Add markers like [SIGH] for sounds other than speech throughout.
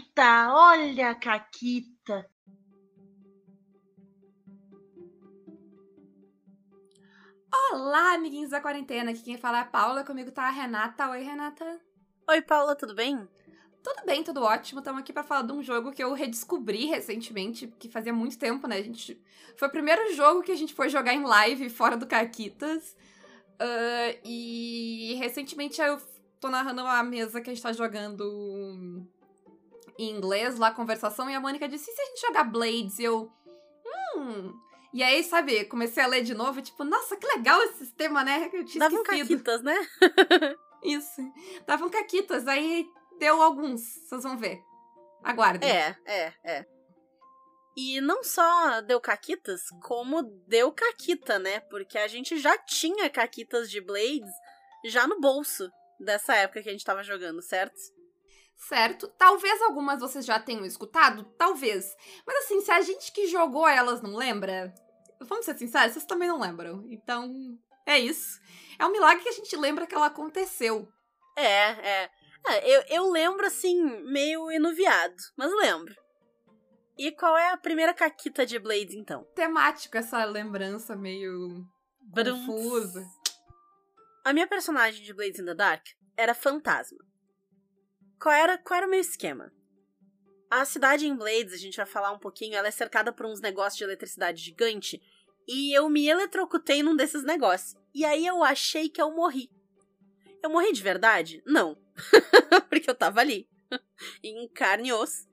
Caquita, olha a Caquita. Olá, amiguinhos da quarentena. Aqui quem fala é a Paula, comigo tá a Renata. Oi, Renata. Oi, Paula, tudo bem? Tudo bem, tudo ótimo. Estamos aqui para falar de um jogo que eu redescobri recentemente, que fazia muito tempo, né? A gente foi o primeiro jogo que a gente foi jogar em live fora do Caquitas. Uh, e recentemente eu tô narrando a mesa que a gente tá jogando em inglês lá, conversação, e a Mônica disse: e se a gente jogar Blades? E eu. Hum. E aí, sabe, comecei a ler de novo, tipo, nossa, que legal esse sistema, né? Eu tinha Davam esquecido. caquitas, né? [LAUGHS] Isso. Davam caquitas, aí deu alguns, vocês vão ver. Aguardem. É, é, é. E não só deu caquitas, como deu caquita, né? Porque a gente já tinha caquitas de Blades já no bolso dessa época que a gente tava jogando, certo? Certo. Talvez algumas vocês já tenham escutado, talvez. Mas assim, se a gente que jogou elas não lembra, vamos ser sinceros, vocês também não lembram. Então, é isso. É um milagre que a gente lembra que ela aconteceu. É, é. é eu, eu lembro, assim, meio enuviado, mas lembro. E qual é a primeira caquita de Blades, então? Temático essa lembrança meio Brum. confusa. A minha personagem de Blades in the Dark era fantasma. Qual era, qual era o meu esquema? A cidade em Blades, a gente vai falar um pouquinho, ela é cercada por uns negócios de eletricidade gigante. E eu me eletrocutei num desses negócios. E aí eu achei que eu morri. Eu morri de verdade? Não. [LAUGHS] Porque eu tava ali. [LAUGHS] em carne e osso.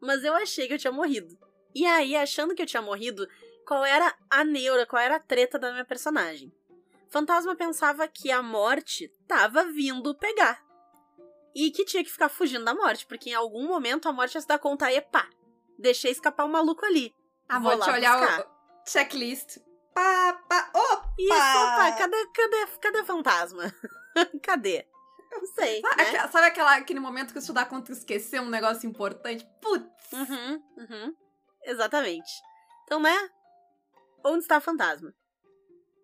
Mas eu achei que eu tinha morrido. E aí, achando que eu tinha morrido, qual era a neura, qual era a treta da minha personagem? Fantasma pensava que a morte tava vindo pegar. E que tinha que ficar fugindo da morte, porque em algum momento a morte ia se dar conta e pá, deixei escapar o maluco ali. Ah, Vou vou, te lá olhar buscar. o checklist. Pá, pá, opa! Isso, opa, cadê, cadê, cadê fantasma? [LAUGHS] cadê? Não sei, Sabe, né? aquela- sabe aquela, aquele momento que você dá conta de esquecer um negócio importante? Putz! Uhum, uhum. Exatamente. Então, né? Onde está a fantasma?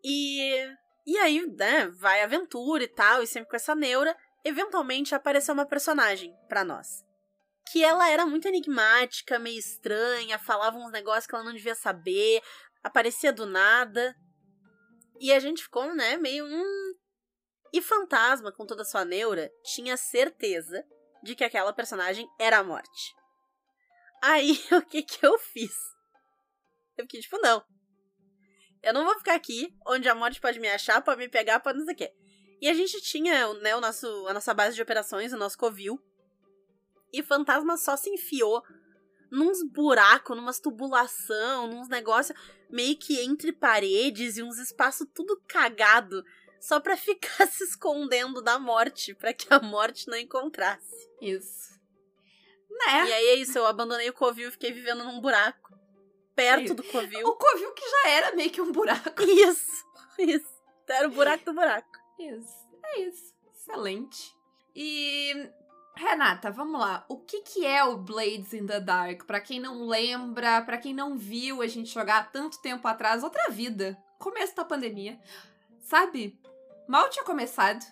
E. E aí, né? Vai a aventura e tal, e sempre com essa neura. Eventualmente apareceu uma personagem pra nós. Que ela era muito enigmática, meio estranha, falava uns negócios que ela não devia saber, aparecia do nada. E a gente ficou, né, meio. Hum. E Fantasma, com toda a sua neura, tinha certeza de que aquela personagem era a morte. Aí, [LAUGHS] o que que eu fiz? Eu fiquei tipo, não. Eu não vou ficar aqui, onde a morte pode me achar, pode me pegar, pode não sei o quê. E a gente tinha, né, o nosso, a nossa base de operações, o nosso covil. E Fantasma só se enfiou nos buracos, numas tubulação, nos negócios meio que entre paredes e uns espaços tudo cagado, só pra [LAUGHS] ficar se escondendo da morte, pra que a morte não encontrasse. Isso. Né? E aí é isso, eu abandonei o covil e fiquei vivendo num buraco. Perto Isso. do covil. O Covil que já era meio que um buraco. Isso, [LAUGHS] isso. Era o buraco do buraco. Isso. É isso. Excelente. E. Renata, vamos lá. O que, que é o Blades in the Dark? Pra quem não lembra, pra quem não viu a gente jogar tanto tempo atrás, outra vida. Começo da pandemia. Sabe? Mal tinha começado.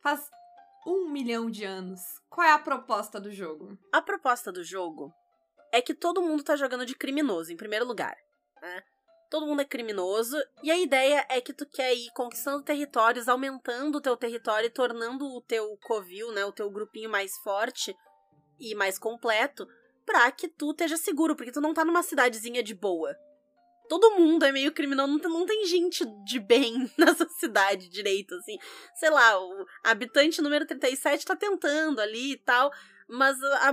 Faz um milhão de anos. Qual é a proposta do jogo? A proposta do jogo é que todo mundo tá jogando de criminoso, em primeiro lugar. Né? Todo mundo é criminoso, e a ideia é que tu quer ir conquistando territórios, aumentando o teu território e tornando o teu covil, né, o teu grupinho mais forte e mais completo, pra que tu esteja seguro, porque tu não tá numa cidadezinha de boa. Todo mundo é meio criminoso, não tem, não tem gente de bem [LAUGHS] nessa cidade direito, assim. Sei lá, o habitante número 37 tá tentando ali e tal, mas a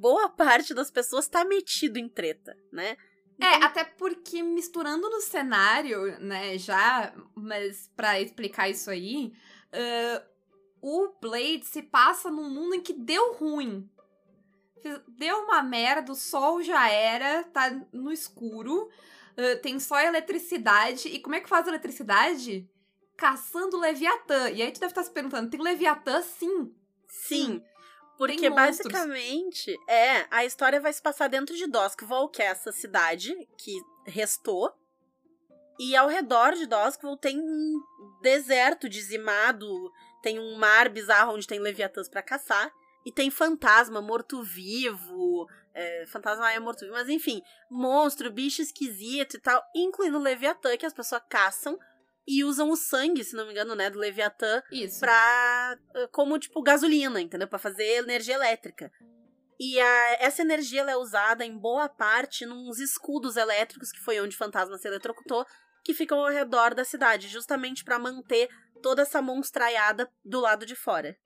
boa parte das pessoas tá metido em treta, né? É, até porque misturando no cenário, né, já, mas pra explicar isso aí, ah, o Blade se passa num mundo em que deu ruim. Deu uma merda, o sol já era, tá no escuro, ah, tem só eletricidade. E como é que faz eletricidade? Caçando Leviatã. E aí tu deve estar se perguntando, tem Leviatã? Sim. Sim. Porque Tem monstros. basicamente, é, a história vai se passar dentro de Doskvol, que é essa cidade que restou. E ao redor de Doskvol tem um deserto dizimado, tem um mar bizarro onde tem leviatãs pra caçar. E tem fantasma, morto-vivo. É, fantasma é morto-vivo, mas enfim, monstro, bicho esquisito e tal, incluindo o Leviatã, que as pessoas caçam e usam o sangue, se não me engano, né, do Leviatã Isso. pra. eh, como, tipo, gasolina, entendeu? Pra fazer energia elétrica. E a, essa energia é usada em boa parte nos escudos elétricos, que foi onde o fantasma se eletrocutou, que ficam ao redor da cidade, justamente pra manter toda essa monstraiada do lado de fora.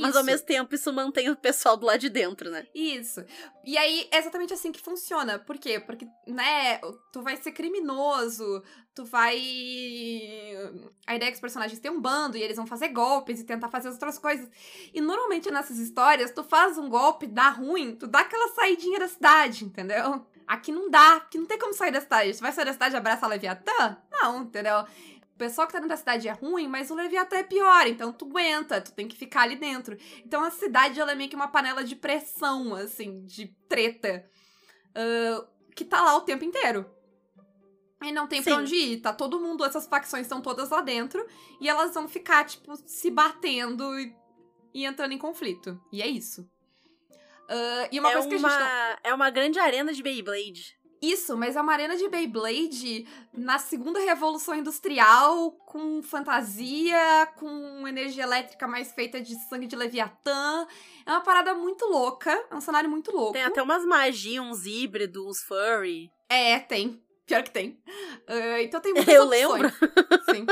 Mas ao Isso. mesmo tempo isso mantém o pessoal do lado de dentro, né? Isso. E aí, é exatamente assim que funciona. Por quê? Porque, né, tu vai ser criminoso, tu vai. A ideia é que os personagens têm um bando e eles vão fazer golpes e tentar fazer as outras coisas. E normalmente nessas histórias, tu faz um golpe, dá ruim, tu dá aquela saidinha da cidade, entendeu? Aqui não dá, aqui não tem como sair da cidade. Tu vai sair da cidade e abraça a Leviatã? Não, entendeu? O pessoal que tá dentro da cidade é ruim, mas o Leviatã é pior, então tu aguenta, tu tem que ficar ali dentro. Então a cidade ela é meio que uma panela de pressão, assim, de treta, ah, que tá lá o tempo inteiro. E não tem pra Sim. onde ir, tá todo mundo, essas facções estão todas lá dentro, e elas vão ficar, tipo, se batendo e, e entrando em conflito. E é isso. Ah, e uma é, coisa que a uma, gente não... é uma grande arena de Beyblade. Isso, mas é uma arena de Beyblade na segunda revolução industrial, com fantasia, com energia elétrica mais feita de sangue de Leviatã. É uma parada muito louca, é um cenário muito louco. Tem até umas magias, uns híbridos, uns furry. É, tem. Pior que tem. Ah, então tem [LAUGHS] muitas Eu opções. Sim.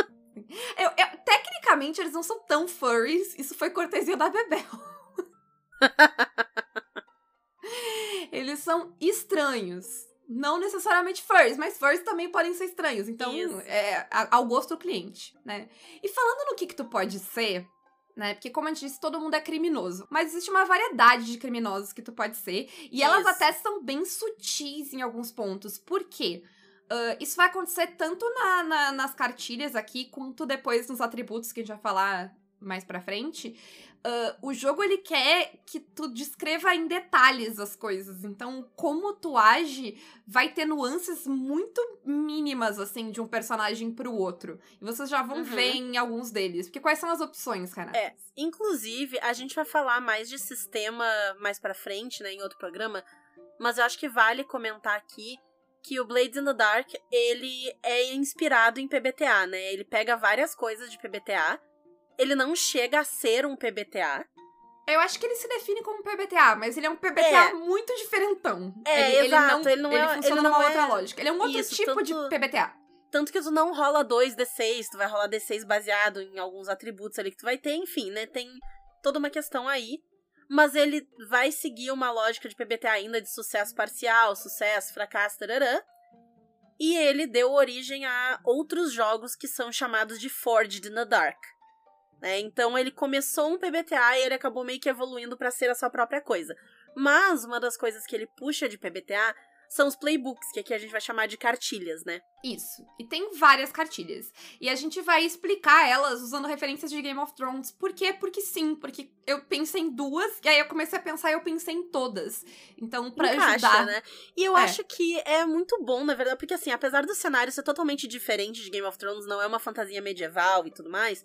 Eu- eu- tecnicamente, eles não são tão furries. Isso foi cortesia da Bebel. [LAUGHS] eles são estranhos. Não necessariamente furries, mas furries também podem ser estranhos. Então, Isso. é ao gosto do cliente, né? E falando no que que tu pode ser, né? Porque, como a gente disse, todo mundo é criminoso. Mas existe uma variedade de criminosos que tu pode ser. E elas Isso. até são bem sutis em alguns pontos. Por quê? Ah, isso vai acontecer tanto na- na- nas cartilhas aqui, quanto depois nos atributos que a gente vai falar mais pra frente. Ah, o jogo, ele quer que tu descreva em detalhes as coisas. Então, como tu age vai ter nuances muito mínimas, assim, de um personagem pro outro. E vocês já vão Uhum. ver em alguns deles. Porque quais são as opções, cara? É, inclusive, a gente vai falar mais de sistema mais pra frente, né, em outro programa, mas eu acho que vale comentar aqui que o Blades in the Dark, ele é inspirado em PBTA, né? Ele pega várias coisas de PBTA. Ele não chega a ser um PBTA. Eu acho que ele se define como PBTA, mas ele é um PBTA É. muito diferentão. É, ele, exato, Ele ele não, não ele é- funciona ele não numa é- outra lógica. Ele é um outro Isso, tipo de tanto- PBTA. Tanto que tu não rola 2d6, tu vai rolar d6 baseado em alguns atributos ali que tu vai ter, enfim, né? Tem toda uma questão aí. Mas ele vai seguir uma lógica de PBTA ainda de sucesso parcial, sucesso, fracasso, tararã. E ele deu origem a outros jogos que são chamados de Forged in the Dark. Né? Então ele começou um PBTA e ele acabou meio que evoluindo pra ser a sua própria coisa. Mas uma das coisas que ele puxa de PBTA são os playbooks, que aqui a gente vai chamar de cartilhas, né? Isso. E tem várias cartilhas. E a gente vai explicar elas usando referências de Game of Thrones. Por quê? Porque sim. Porque eu pensei em duas, e aí eu comecei a pensar e eu pensei em todas. Então, pra Encaixa, ajudar. né? E eu É. acho que é muito bom, na verdade, porque assim, apesar do cenário ser totalmente diferente de Game of Thrones, não é uma fantasia medieval e tudo mais,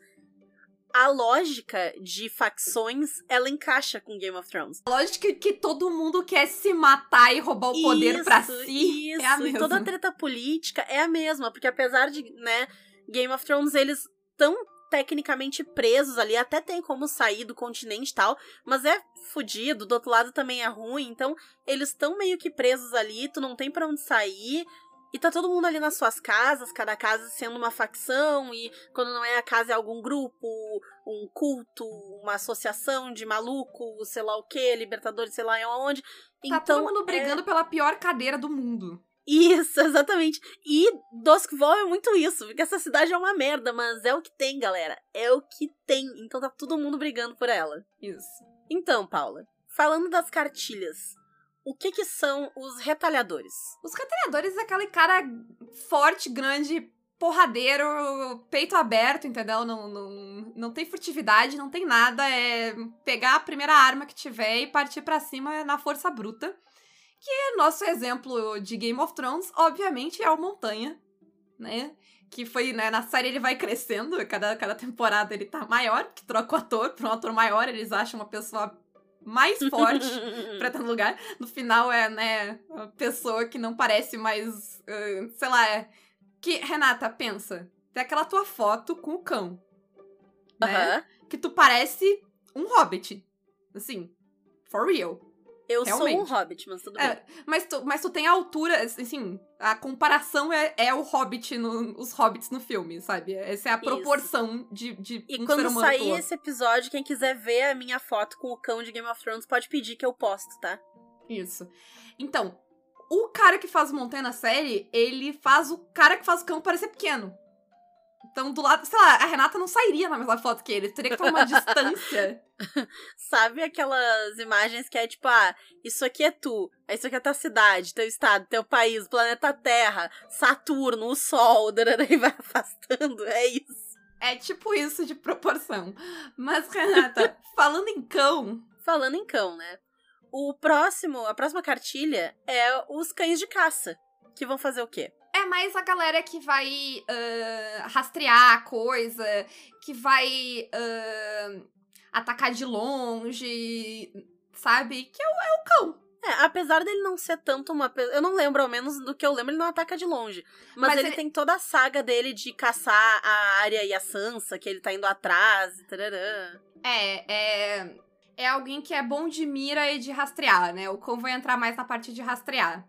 a lógica de facções, ela encaixa com Game of Thrones. A lógica que todo mundo quer se matar e roubar o poder pra Isso, si Isso, é a e mesma. toda a treta política é a mesma, porque apesar de, né, Game of Thrones, eles estão tecnicamente presos ali, até tem como sair do continente e tal, mas é fudido, do outro lado também é ruim, então eles estão meio que presos ali, tu não tem pra onde sair, e tá todo mundo ali nas suas casas, cada casa sendo uma facção, e quando não é a casa é algum grupo, um culto, uma associação de maluco, sei lá o que, libertadores, sei lá onde. Tá então, todo mundo é- brigando pela pior cadeira do mundo. isso, [LAUGHS] exatamente. E Duskfall é muito isso, porque essa cidade é uma merda, mas é o que tem, galera. É o que tem. Então tá todo mundo brigando por ela. Isso. Então, Paula, falando das cartilhas, o que que são os retalhadores? Os retalhadores é aquele cara forte, grande, porradeiro, peito aberto, entendeu? Não, não, não tem furtividade, não tem nada. É pegar a primeira arma que tiver e partir pra cima na força bruta. Que é nosso exemplo de Game of Thrones, obviamente, é o Montanha, né? Que foi, né, na série ele vai crescendo, cada, cada temporada ele tá maior, que troca o ator pra um ator maior, eles acham uma pessoa mais forte [LAUGHS] pra estar no lugar. No final é, né, a pessoa que não parece mais, uh, sei lá, é... Que, Renata, pensa, tem aquela tua foto com o cão, né? Aham. Que tu parece um hobbit. Assim, for real. Eu sou um Realmente. hobbit, mas tudo É, bem. mas, tu, mas tu tem a altura, assim, a comparação é, é o hobbit, no, os hobbits no filme, sabe? Essa é a Isso. proporção de, de E um quando sair esse episódio, quem quiser ver a minha foto com o cão de Game of Thrones pode pedir que eu posto, tá? Isso. Então, o cara que faz o Montanha na série, ele faz o cara que faz o cão parecer pequeno. Então, do lado, sei lá, a Renata não sairia na mesma foto que ele. Teria que tomar uma [LAUGHS] distância. Sabe aquelas imagens que é tipo, ah, isso aqui é tu, isso aqui é tua cidade, teu estado, teu país, planeta Terra, Saturno, o Sol, [LAUGHS] e vai afastando, é isso. É tipo isso de proporção. Mas, Renata, [LAUGHS] falando em cão, Falando em cão, né? O próximo, a próxima cartilha é os cães de caça, que vão fazer o quê? É mais a galera que vai ah, rastrear a coisa, que vai ah, atacar de longe, sabe? Que é o, é o cão. É, apesar dele não ser tanto uma. Eu não lembro, ao menos do que eu lembro, ele não ataca de longe. Mas, Mas ele, ele- tem toda a saga dele de caçar a Arya e a Sansa, que ele tá indo atrás, tararã. É, é. É alguém que é bom de mira e de rastrear, né? O cão vai entrar mais na parte de rastrear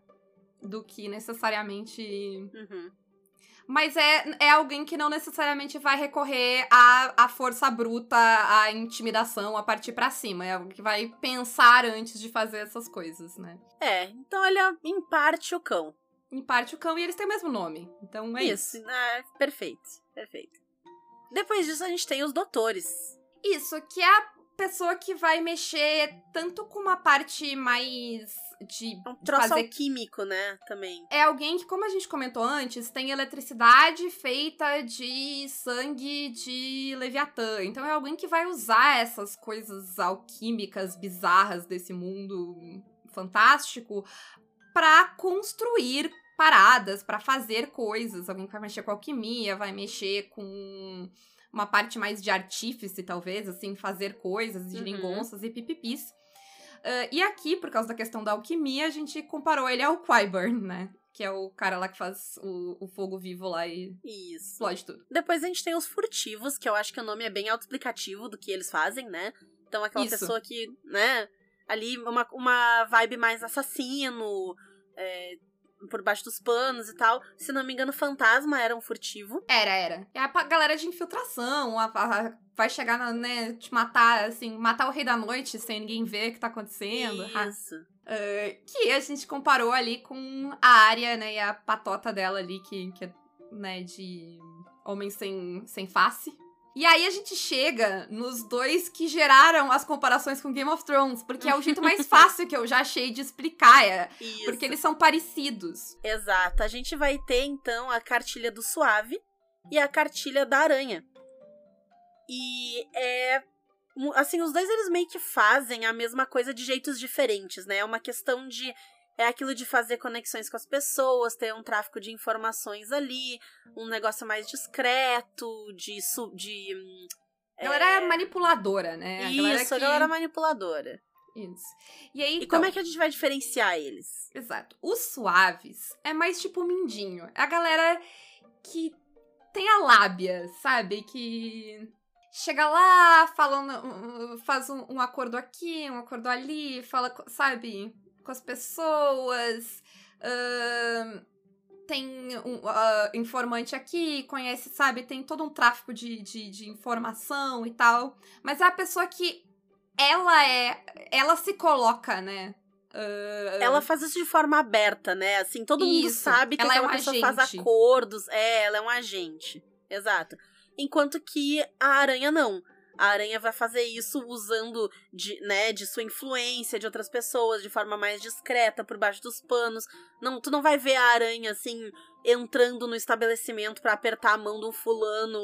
do que necessariamente. Uhum. Mas é, é alguém que não necessariamente vai recorrer à, à força bruta, à intimidação, a partir pra cima. É alguém que vai pensar antes de fazer essas coisas, né? É, então ele é, em parte, o cão. Em parte o cão e eles têm o mesmo nome. Então é isso. isso. É, perfeito, perfeito. Depois disso, a gente tem os doutores. Isso, que é a pessoa que vai mexer tanto com uma parte mais de, É um troço fazer alquímico, né? Também. é alguém que, como a gente comentou antes, tem eletricidade feita de sangue de Leviatã. Então é alguém que vai usar essas coisas alquímicas bizarras desse mundo fantástico pra construir paradas, pra fazer coisas. Alguém que vai mexer com alquimia, vai mexer com uma parte mais de artífice, talvez, assim, fazer coisas, de Uhum. lingonças e pipipis. Ah, e aqui, por causa da questão da alquimia, a gente comparou ele ao Qyburn, né? Que é o cara lá que faz o, o fogo vivo lá e Isso. explode tudo. Depois a gente tem os furtivos, que eu acho que o nome é bem autoexplicativo do que eles fazem, né? Então aquela Isso. pessoa que, né, ali uma, uma vibe mais assassino, é, por baixo dos panos e tal. Se não me engano, fantasma era um furtivo. Era, era. É a galera de infiltração, a- a- vai chegar, na, né, te matar, assim, matar o rei da noite sem ninguém ver o que tá acontecendo. Ah, Isso. ah, que a gente comparou ali com a área, né, e a patota dela ali, que, que é, né, de homem sem, sem face. E aí a gente chega nos dois que geraram as comparações com Game of Thrones, porque é o jeito mais [LAUGHS] fácil que eu já achei de explicar, é, Isso. porque eles são parecidos. Exato. A gente vai ter, então, a cartilha do suave e a cartilha da aranha. E é. Assim, os dois eles meio que fazem a mesma coisa de jeitos diferentes, né? É uma questão de. É aquilo de fazer conexões com as pessoas, ter um tráfico de informações ali, um negócio mais discreto, de. De hum, é manipuladora, né? A Isso, a que- galera manipuladora. Isso. E aí, E então, como é que a gente vai diferenciar eles? Exato. Os suaves é mais tipo mindinho. É a galera que tem a lábia, sabe? Que chega lá, fala um- faz um, um acordo aqui, um acordo ali, fala, sabe? Com as pessoas. ahn, tem um ah, informante aqui, conhece, sabe? Tem todo um tráfico de, de, de informação e tal. Mas é a pessoa que ela é. Ela se coloca, né? ah, Ela faz isso de forma aberta, né? Assim, todo mundo Isso, sabe que ela é um pessoa faz agente. acordos. É, ela é um agente. Exato. Enquanto que a aranha não. A aranha vai fazer isso usando de, né, de sua influência de outras pessoas, de forma mais discreta, por baixo dos panos. Não, tu não vai ver a aranha assim entrando no estabelecimento pra apertar a mão um fulano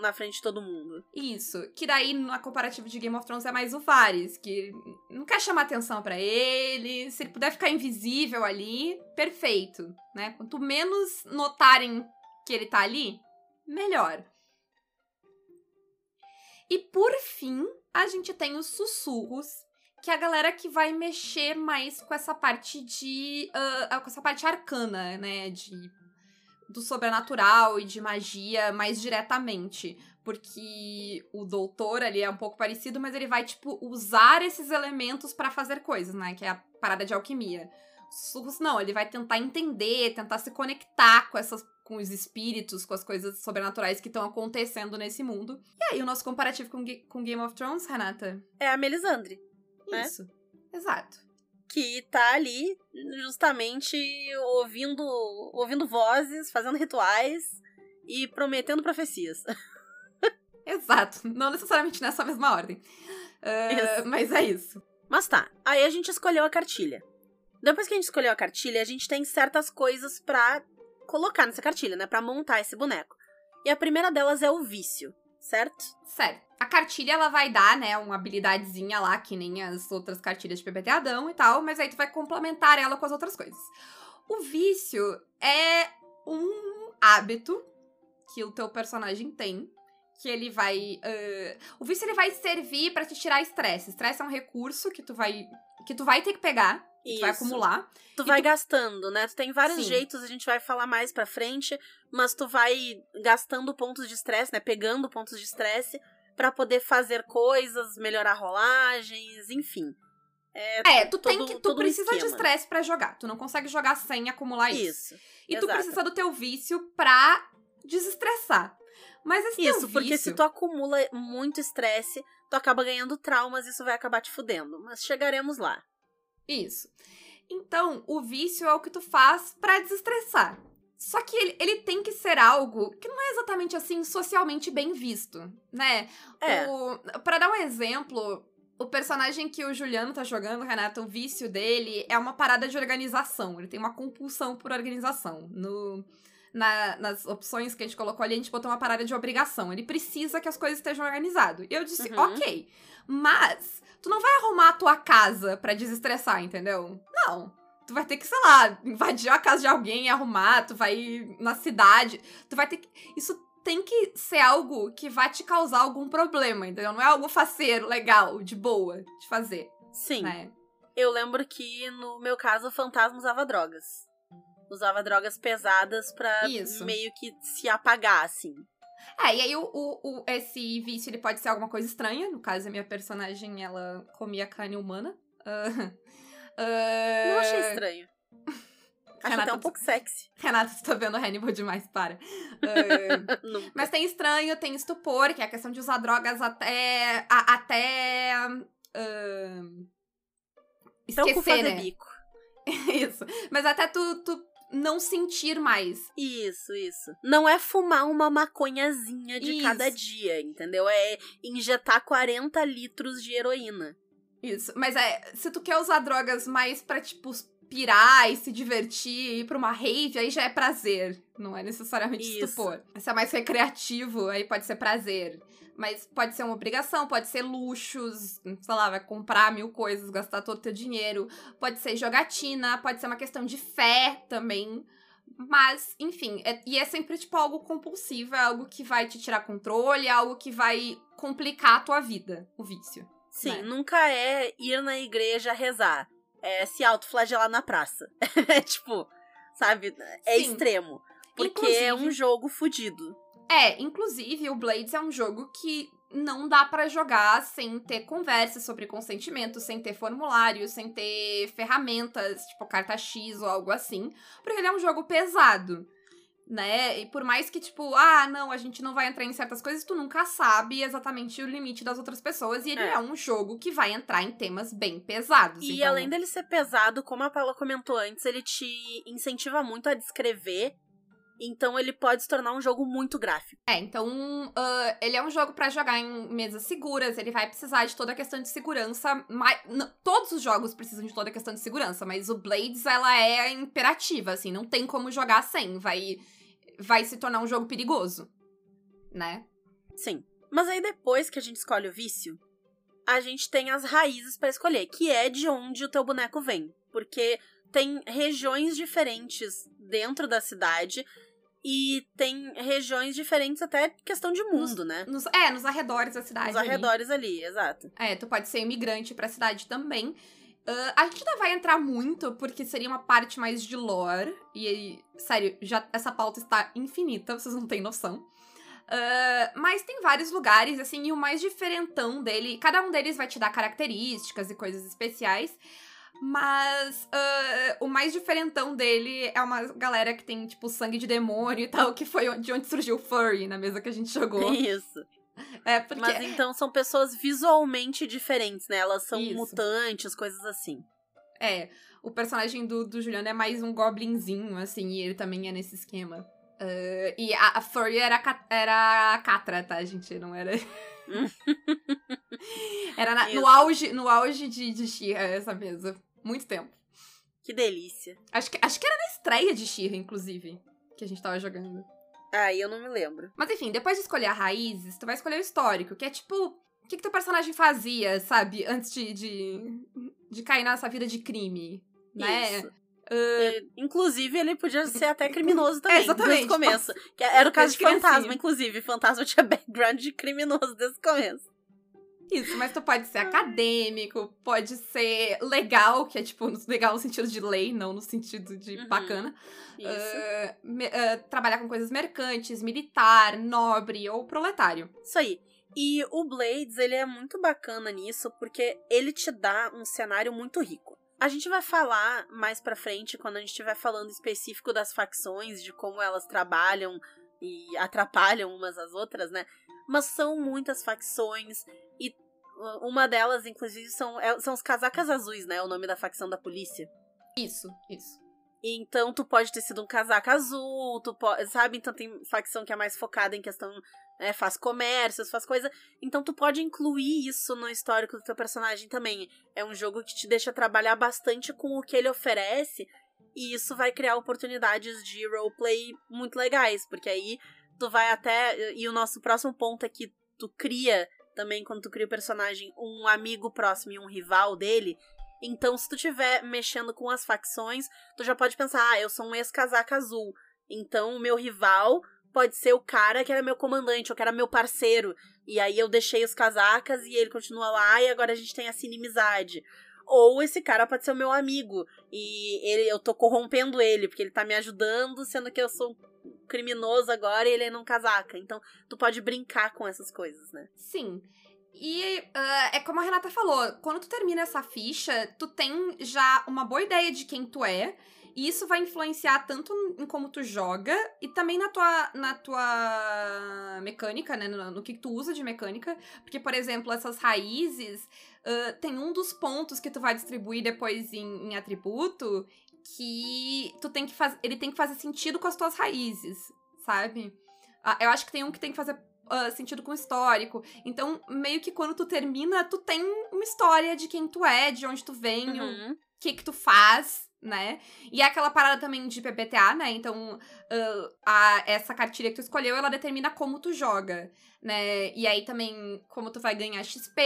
na frente de todo mundo. Isso. Que daí, na comparativa de Game of Thrones, é mais o Varys, que não quer chamar atenção pra ele. Se ele puder ficar invisível ali, perfeito, né? Quanto menos notarem que ele tá ali, melhor. E por fim, a gente tem os sussurros, que é a galera que vai mexer mais com essa parte de. Uh, com essa parte arcana, né? De, do sobrenatural e de magia mais diretamente. Porque o doutor ali é um pouco parecido, mas ele vai, tipo, usar esses elementos para fazer coisas, né? Que é a parada de alquimia. Sussurros não, ele vai tentar entender, tentar se conectar com essas com os espíritos, com as coisas sobrenaturais que estão acontecendo nesse mundo. E aí, o nosso comparativo com, com Game of Thrones, Renata? É a Melisandre. Né? Isso. Exato. Que tá ali justamente ouvindo, ouvindo vozes, fazendo rituais e prometendo profecias. [LAUGHS] Exato. Não necessariamente nessa mesma ordem. Uh, mas é isso. Mas tá. Aí a gente escolheu a cartilha. Depois que a gente escolheu a cartilha, a gente tem certas coisas pra colocar nessa cartilha, né? Pra montar esse boneco. E a primeira delas é o vício, certo? Certo. A cartilha, ela vai dar, né, uma habilidadezinha lá, que nem as outras cartilhas de PPT Adão e tal, mas aí tu vai complementar ela com as outras coisas. O vício é um hábito que o teu personagem tem, que ele vai... Uh... O vício, ele vai servir para te tirar estresse. Estresse é um recurso que tu vai, que tu vai ter que pegar isso. Tu vai acumular. Tu vai tu... gastando, né? Tu tem vários Sim. jeitos, a gente vai falar mais pra frente, mas tu vai gastando pontos de estresse, né? Pegando pontos de estresse para poder fazer coisas, melhorar rolagens, enfim. É, é tu todo, tem que tu precisa um de estresse para jogar. Tu não consegue jogar sem acumular isso. isso. E exato. tu precisa do teu vício pra desestressar. Mas esse Isso, vício... porque se tu acumula muito estresse, tu acaba ganhando traumas e isso vai acabar te fudendo. Mas chegaremos lá. Isso. Então, o vício é o que tu faz para desestressar. Só que ele, ele tem que ser algo que não é exatamente assim socialmente bem visto, né? É. O, pra dar um exemplo, o personagem que o Juliano tá jogando, Renato, o vício dele é uma parada de organização. Ele tem uma compulsão por organização. No, na, nas opções que a gente colocou ali, a gente botou uma parada de obrigação. Ele precisa que as coisas estejam organizadas. E eu disse, uhum. ok. Mas tu não vai arrumar a tua casa para desestressar, entendeu? Não. Tu vai ter que, sei lá, invadir a casa de alguém e arrumar, tu vai ir na cidade, tu vai ter que. Isso tem que ser algo que vai te causar algum problema, entendeu? Não é algo faceiro, legal, de boa, de fazer. Sim. Né? Eu lembro que, no meu caso, o fantasma usava drogas. Usava drogas pesadas pra Isso. meio que se apagar, assim. É, e aí o, o, o, esse vício ele pode ser alguma coisa estranha. No caso, a minha personagem, ela comia carne humana. Uh, uh... Não achei estranho. Acho Renata, até um pouco sexy. Renata, você tá vendo Hannibal demais, para. [LAUGHS] Uh, mas tem estranho, tem estupor, que é a questão de usar drogas até. A, até. Uh, esquecer, né? bico. [LAUGHS] Isso. Mas até tu, tu não sentir mais. Isso, isso. Não é fumar uma maconhazinha de isso. cada dia, entendeu? É injetar 40 litros de heroína. Isso. Mas é, se tu quer usar drogas mais pra, tipo, pirar e se divertir, ir pra uma rave, aí já é prazer. Não é necessariamente isso. estupor. Se é mais recreativo, aí pode ser prazer. Mas pode ser uma obrigação, pode ser luxos, sei lá, vai comprar mil coisas, gastar todo o teu dinheiro. Pode ser jogatina, pode ser uma questão de fé também. Mas, enfim, é, e é sempre, tipo, algo compulsivo, é algo que vai te tirar controle, é algo que vai complicar a tua vida, o vício. Sim, né? nunca é ir na igreja rezar. É se autoflagelar na praça. [LAUGHS] é tipo, sabe? É Sim. extremo. Porque Inclusive, é um jogo fudido. É, inclusive o Blades é um jogo que não dá para jogar sem ter conversa sobre consentimento, sem ter formulário, sem ter ferramentas, tipo carta X ou algo assim, porque ele é um jogo pesado. Né? E por mais que, tipo, ah, não, a gente não vai entrar em certas coisas, tu nunca sabe exatamente o limite das outras pessoas. E ele é, é um jogo que vai entrar em temas bem pesados. E então... além dele ser pesado, como a Paula comentou antes, ele te incentiva muito a descrever então ele pode se tornar um jogo muito gráfico. É, então uh, ele é um jogo para jogar em mesas seguras, ele vai precisar de toda a questão de segurança. Mas, todos os jogos precisam de toda a questão de segurança, mas o Blades ela é imperativa, assim, não tem como jogar sem. Vai, vai se tornar um jogo perigoso, né? Sim. Mas aí depois que a gente escolhe o vício, a gente tem as raízes para escolher, que é de onde o teu boneco vem. Porque tem regiões diferentes dentro da cidade E tem regiões diferentes até questão de mundo, nos, né? Nos, é, nos arredores da cidade. Nos arredores ali. ali, exato. É, tu pode ser imigrante pra cidade também. Uh, a gente não vai entrar muito, porque seria uma parte mais de lore. E, sério, já essa pauta está infinita, vocês não têm noção. Uh, mas tem vários lugares, assim, e o mais diferentão dele. Cada um deles vai te dar características e coisas especiais. Mas uh, o mais diferentão dele é uma galera que tem, tipo, sangue de demônio e tal, que foi de onde surgiu o Furry na mesa que a gente jogou. [LAUGHS] Isso. É, porque... Mas então são pessoas visualmente diferentes, né? Elas são Isso. mutantes, coisas assim. É, o personagem do, do Juliano é mais um goblinzinho, assim, e ele também é nesse esquema. Uh, e a, a Furry era, era a Catra, tá, gente? Não era. [LAUGHS] era na- no auge, no auge de, de She-Ra essa mesa. Muito tempo. Que delícia. Acho que, acho que era na estreia de She-Ra, inclusive, que a gente tava jogando. Aí eu não me lembro. Mas enfim, depois de escolher a raízes, tu vai escolher o histórico, que é tipo, o que, que teu personagem fazia, sabe, antes de, de, de cair nessa vida de crime, né? Isso. É, inclusive, ele podia ser até [LAUGHS] criminoso também, É, exatamente. desde o começo. Que era o caso Desde de Fantasma, criancinha. inclusive. Fantasma tinha background de criminoso desde o começo. Isso, mas tu pode ser acadêmico, pode ser legal, que é tipo, legal no sentido de lei, não no sentido de Uhum. bacana. Isso. Ah, me- ah, trabalhar com coisas mercantes, militar, nobre ou proletário. Isso aí. E o Blades, ele é muito bacana nisso, porque ele te dá um cenário muito rico. A gente vai falar mais pra frente, quando a gente estiver falando específico das facções, de como elas trabalham e atrapalham umas às outras, né? Mas são muitas facções, uh, uma delas, inclusive, são, é- são os casacas azuis, né? O nome da facção da polícia. Isso, isso. Então, tu pode ter sido um casaco azul, tu pode, sabe? Então, tem facção que é mais focada em questão, né? Faz comércios, faz coisa. Então, tu pode incluir isso no histórico do teu personagem também. É um jogo que te deixa trabalhar bastante com o que ele oferece. E isso vai criar oportunidades de roleplay muito legais. Porque aí, tu vai até. E o nosso próximo ponto é que tu cria também, quando tu cria o personagem, um amigo próximo e um rival dele. Então, se tu tiver mexendo com as facções, tu já pode pensar, ah, eu sou um ex-casaca azul. Então, o meu rival pode ser o cara que era meu comandante, ou que era meu parceiro. E aí eu deixei os casacas e ele continua lá, e agora a gente tem essa inimizade. Ou esse cara pode ser o meu amigo, e ele, eu tô corrompendo ele, porque ele tá me ajudando, sendo que eu sou criminoso agora e ele é não casaca. Então, tu pode brincar com essas coisas, né? Sim. E ah, é como a Renata falou, quando tu termina essa ficha, tu tem já uma boa ideia de quem tu é. E isso vai influenciar tanto em como tu joga e também na tua, na tua mecânica, né? No, no que tu usa de mecânica. Porque, por exemplo, essas raízes, ah, tem um dos pontos que tu vai distribuir depois em, em atributo que tu tem que fazer. Ele tem que fazer sentido com as tuas raízes, sabe? Ah, eu acho que tem um que tem que fazer ah, sentido com o histórico. Então, meio que quando tu termina, tu tem uma história de quem tu é, de onde tu vem, o Uhum. que que tu faz, né? E é aquela parada também de PPTA, né? Então, ah, a, essa cartilha que tu escolheu, ela determina como tu joga, né? E aí também, como tu vai ganhar XP,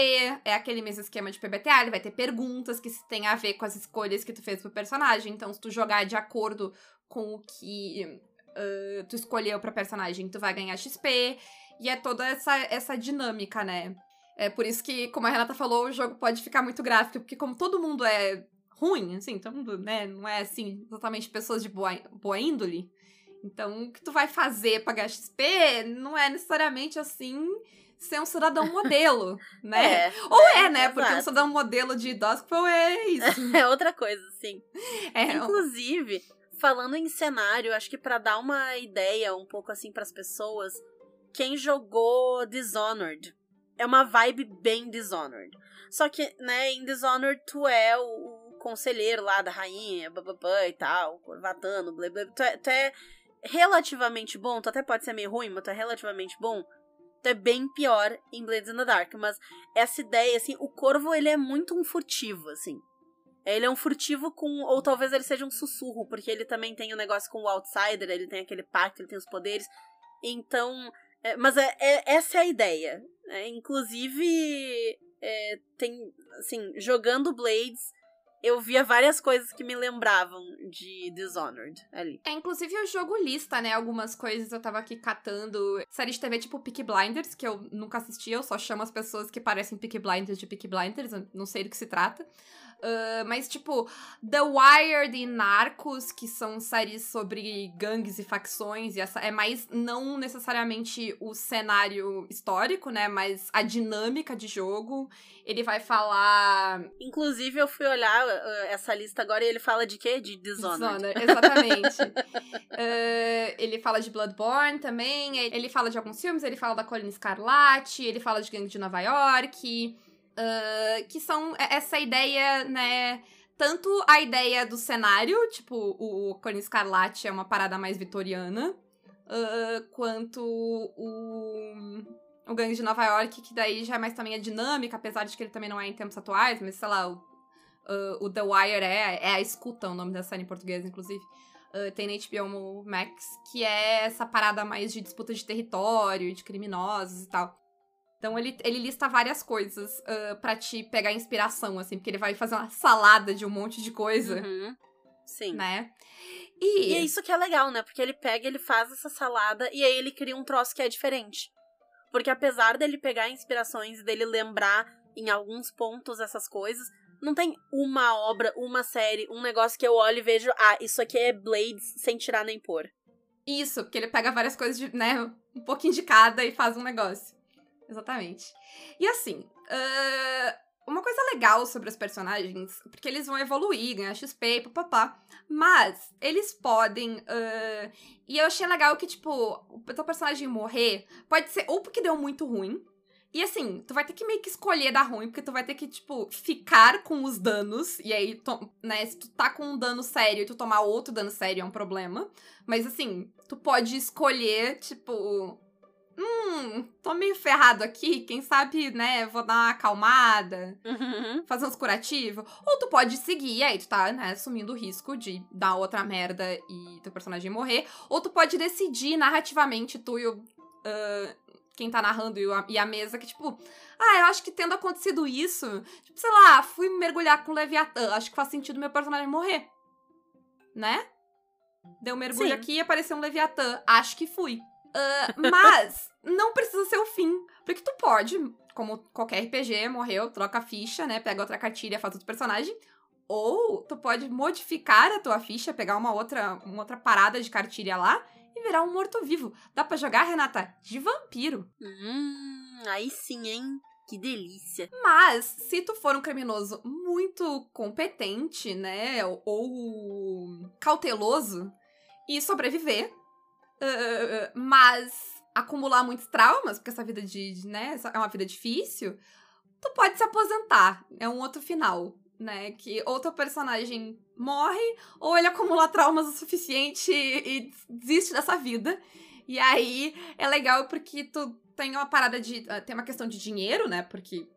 é aquele mesmo esquema de PBTA, ele vai ter perguntas que tem a ver com as escolhas que tu fez pro personagem. Então, se tu jogar de acordo com o que ah, tu escolheu pra personagem, tu vai ganhar XP. E é toda essa, essa dinâmica, né? É por isso que, como a Renata falou, o jogo pode ficar muito gráfico, porque como todo mundo é ruim, assim, todo mundo, né, não é, assim, exatamente pessoas de boa, boa índole, então o que tu vai fazer pra ganhar XP não é necessariamente, assim, ser um cidadão modelo, [LAUGHS] né? É, Ou é, né? Porque um exato. cidadão modelo de Doskville é isso. [LAUGHS] É outra coisa, sim. É, Inclusive, falando em cenário, acho que pra dar uma ideia um pouco assim pras pessoas, quem jogou Dishonored é uma vibe bem Dishonored. Só que, né, em Dishonored tu é o conselheiro lá da rainha, bababá e tal, corvatano, blá blá. Tu é, tu é relativamente bom, tu até pode ser meio ruim, mas tu é relativamente bom. É bem pior em Blades in the Dark, mas essa ideia, assim, o corvo ele é muito um furtivo, assim. Ele é um furtivo com. Ou talvez ele seja um sussurro, porque ele também tem o um negócio com o Outsider, ele tem aquele pacto, ele tem os poderes. Então. é, mas é, é- essa é a ideia. né? inclusive, é, tem. Assim, jogando Blades, eu via várias coisas que me lembravam de Dishonored ali. É, inclusive o jogo lista, né? Algumas coisas eu tava aqui catando. Série de TV tipo Peak Blinders, que eu nunca assisti, eu só chamo as pessoas que parecem Peak Blinders de Peak Blinders, não sei do que se trata. Uh, mas, tipo, The Wired e Narcos, que são séries sobre gangues e facções, e essa é mais não necessariamente o cenário histórico, né? Mas a dinâmica de jogo. Ele vai falar. Inclusive, eu fui olhar uh, essa lista agora e ele fala de quê? De Dishonored. Dishonored exatamente. uh, [LAUGHS] ele fala de Bloodborne também. Ele fala de alguns filmes, ele fala da Colina Escarlate, ele fala de Gangue de Nova York. Uh, que são essa ideia, né? Tanto a ideia do cenário, tipo, o Colina Escarlate é uma parada mais vitoriana, uh, quanto o, o Gangue de Nova York, que daí já é mais também a dinâmica, apesar de que ele também não é em tempos atuais, mas sei lá, o, uh, o The Wire é, é a escuta, o nome da série em português, inclusive. Uh, tem na HBO Max, que é essa parada mais de disputa de território, de criminosos e tal. Então ele, ele lista várias coisas uh, para te pegar inspiração, assim, porque ele vai fazer uma salada de um monte de coisa. Uhum. Sim. Né? E... e é isso que é legal, né? Porque ele pega, ele faz essa salada e aí ele cria um troço que é diferente. Porque apesar dele pegar inspirações e dele lembrar em alguns pontos essas coisas, não tem uma obra, uma série, um negócio que eu olho e vejo, ah, isso aqui é Blades sem tirar nem pôr. Isso, porque ele pega várias coisas, de, né, um pouquinho de cada e faz um negócio. Exatamente. E assim, uh, uma coisa legal sobre os personagens, porque eles vão evoluir, ganhar XP, papapá, mas eles podem. Uh, e eu achei legal que, tipo, o teu personagem morrer pode ser ou porque deu muito ruim. E assim, tu vai ter que meio que escolher dar ruim, porque tu vai ter que, tipo, ficar com os danos. E aí, né, se tu tá com um dano sério e tu tomar outro dano sério é um problema. Mas assim, tu pode escolher, tipo, hum, tô meio ferrado aqui, quem sabe, né, vou dar uma acalmada, uhum. fazer uns curativos. Ou tu pode seguir, aí tu tá, né, assumindo o risco de dar outra merda e teu personagem morrer. Ou tu pode decidir narrativamente, tu e o. Uh, quem tá narrando e a, e a, mesa, que tipo, ah, eu acho que tendo acontecido isso, tipo, sei lá, fui mergulhar com o Leviatã, acho que faz sentido meu personagem morrer. Né? Deu um mergulho Sim. aqui e apareceu um Leviatã, acho que fui. Uh, mas não precisa ser o fim. Porque tu pode, como qualquer RPG, morreu, troca a ficha, né? Pega outra cartilha, faz outro personagem. Ou tu pode modificar a tua ficha, pegar uma outra, uma outra parada de cartilha lá e virar um morto-vivo. Dá para jogar, Renata, de vampiro. Hum, aí sim, hein? Que delícia. Mas, se tu for um criminoso muito competente, né? Ou cauteloso e sobreviver, Uh, mas acumular muitos traumas, porque essa vida de, de, né, é uma vida difícil, tu pode se aposentar. É um outro final, né? Que ou teu personagem morre, ou ele acumula traumas o suficiente e, e desiste dessa vida. E aí é legal porque tu tem uma parada de. Tem uma questão de dinheiro, né? Porque.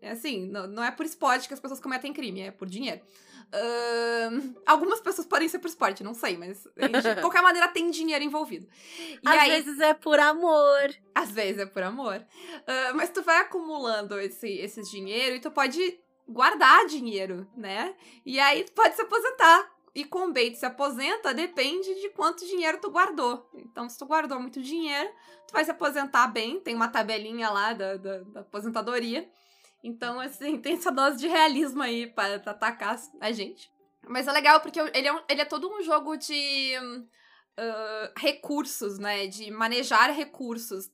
É assim, não, não é por spot que as pessoas cometem crime, é por dinheiro. Uh, algumas pessoas podem ser por esporte, não sei, mas de [LAUGHS] qualquer maneira tem dinheiro envolvido. E às aí, vezes é por amor. Às vezes é por amor. Uh, mas tu vai acumulando esse, esses dinheiro e tu pode guardar dinheiro, né? E aí tu pode se aposentar. E com o bait se aposenta depende de quanto dinheiro tu guardou. Então, se tu guardou muito dinheiro, tu vai se aposentar bem. Tem uma tabelinha lá da, da, da aposentadoria. Então, assim, [LAUGHS] tem essa dose de realismo aí para atacar a gente. Mas é legal porque ele é, um, ele é todo um jogo de uh, recursos, né? De manejar recursos.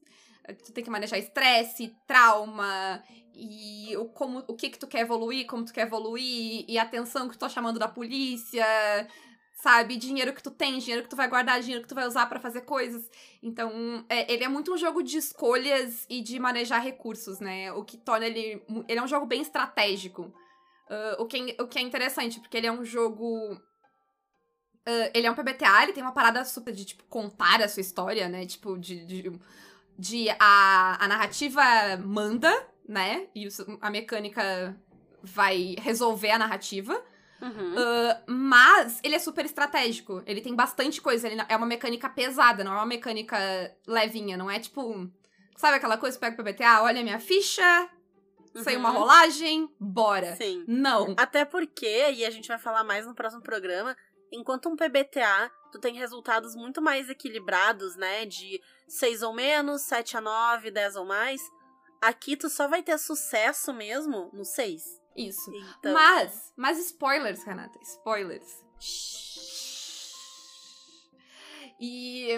Tu tem que manejar estresse, trauma e o, como, o que que tu quer evoluir, como tu quer evoluir, e a atenção que tu tá chamando da polícia, sabe? Dinheiro que tu tem, dinheiro que tu vai guardar, dinheiro que tu vai usar para fazer coisas. Então, é, ele é muito um jogo de escolhas e de manejar recursos, né? O que torna ele. Ele é um jogo bem estratégico. Uh, o, que é, o que é interessante, porque ele é um jogo. Uh, ele é um PBTA, ele tem uma parada super de, tipo, contar a sua história, né? Tipo, de. de, de a, a narrativa manda, né? E a mecânica vai resolver a narrativa. Uhum. Uh, mas ele é super estratégico. Ele tem bastante coisa. Ele é uma mecânica pesada, não é uma mecânica levinha. Não é tipo. Sabe aquela coisa pega pro BTA? Olha minha ficha. Sem Uhum. uma rolagem? Bora. Sim. Não. Até porque, e a gente vai falar mais no próximo programa, enquanto um PBTA, tu tem resultados muito mais equilibrados, né? De 6 ou menos, 7 a 9, 10 ou mais. Aqui tu só vai ter sucesso mesmo no 6. Isso. Então, Mas, mas spoilers, Renata, spoilers. E,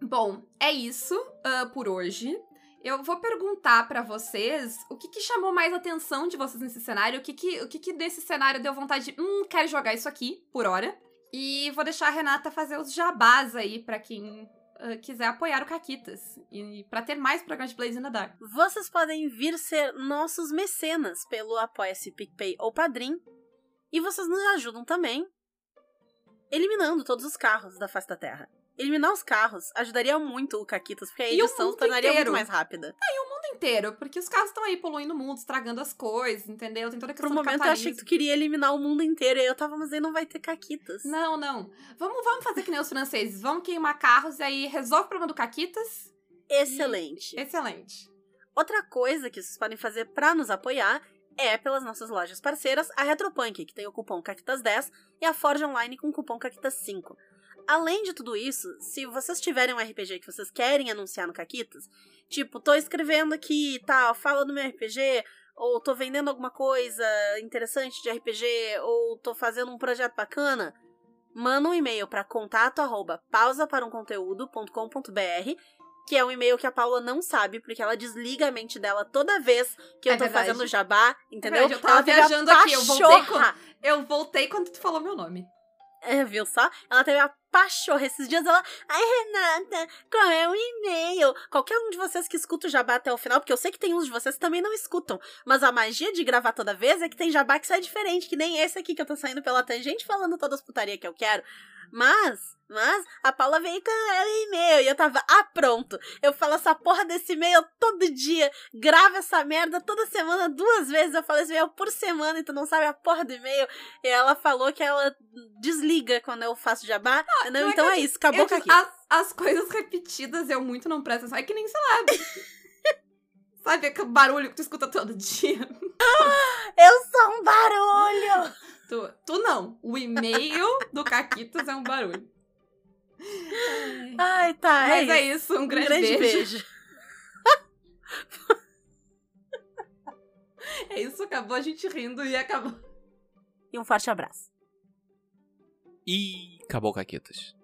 bom, é isso ah, por hoje. Eu vou perguntar pra vocês o que, que chamou mais atenção de vocês nesse cenário, o que que, o que que desse cenário deu vontade de, hum, quero jogar isso aqui, por hora. E vou deixar a Renata fazer os jabás aí pra quem ah, quiser apoiar o Caquitas. E pra ter mais programas de Blaze in the Dark. Vocês podem vir ser nossos mecenas pelo Apoia-se PicPay ou Padrim. E vocês nos ajudam também eliminando todos os carros da face da Terra. Eliminar os carros ajudaria muito o Caquitas, porque a E o edição mundo se tornaria inteiro. muito mais rápida. inteiro, porque os carros estão aí poluindo o mundo, estragando as coisas, entendeu? Tem toda a Por questão um do momento eu achei que tu queria eliminar o mundo inteiro. E aí eu tava, mas aí não vai ter Caquitas. Não, não. Vamos, vamos fazer que nem os franceses. Vamos queimar carros e aí resolve o problema do Caquitas. Excelente. Excelente. Outra coisa que vocês podem fazer pra nos apoiar é pelas nossas lojas parceiras, a Retropunk, que tem o cupom CAQUITAS10 e a Forge Online com o cupom CAQUITAS5. Além de tudo isso, se vocês tiverem um RPG que vocês querem anunciar no Caquitas, tipo, tô escrevendo aqui e tal, fala do meu RPG, ou tô vendendo alguma coisa interessante de RPG, ou tô fazendo um projeto bacana, manda um e-mail para contato arroba que é um e-mail que a Paula não sabe, porque ela desliga a mente dela toda vez que eu É tô verdade. fazendo jabá, entendeu? verdade, eu tava ela viajando aqui, eu voltei pachorra. Eu voltei quando tu falou meu nome. É, viu só? Ela teve a pachorra. Esses dias ela. Ai, Renata, qual é o e-mail? Qualquer um de vocês que escuta o jabá até o final, porque eu sei que tem uns de vocês que também não escutam. Mas a magia de gravar toda vez é que tem jabá que sai diferente, que nem esse aqui que eu tô saindo pela tangente falando todas as putaria que eu quero. Mas, mas, a Paula veio com o e-mail e eu tava, ah, pronto. Eu falo essa porra desse e-mail todo dia. Gravo essa merda toda semana, duas vezes. Eu falo esse e-mail por semana e tu não sabe a porra do e-mail. E ela falou que ela desliga quando eu faço jabá. Não, não é então é isso, acabou com aqui. as, as coisas repetidas eu muito não presto atenção. É que nem, sei lá. [LAUGHS] Sabe aquele barulho que tu escuta todo dia? Eu sou um barulho! Tu, tu não. O e-mail do Caquitas é um barulho. Ai. Tá, Mas é é isso. um Um grande, grande beijo. beijo. [LAUGHS] É isso, acabou a gente rindo e acabou. E um forte abraço. E acabou, Caquetas.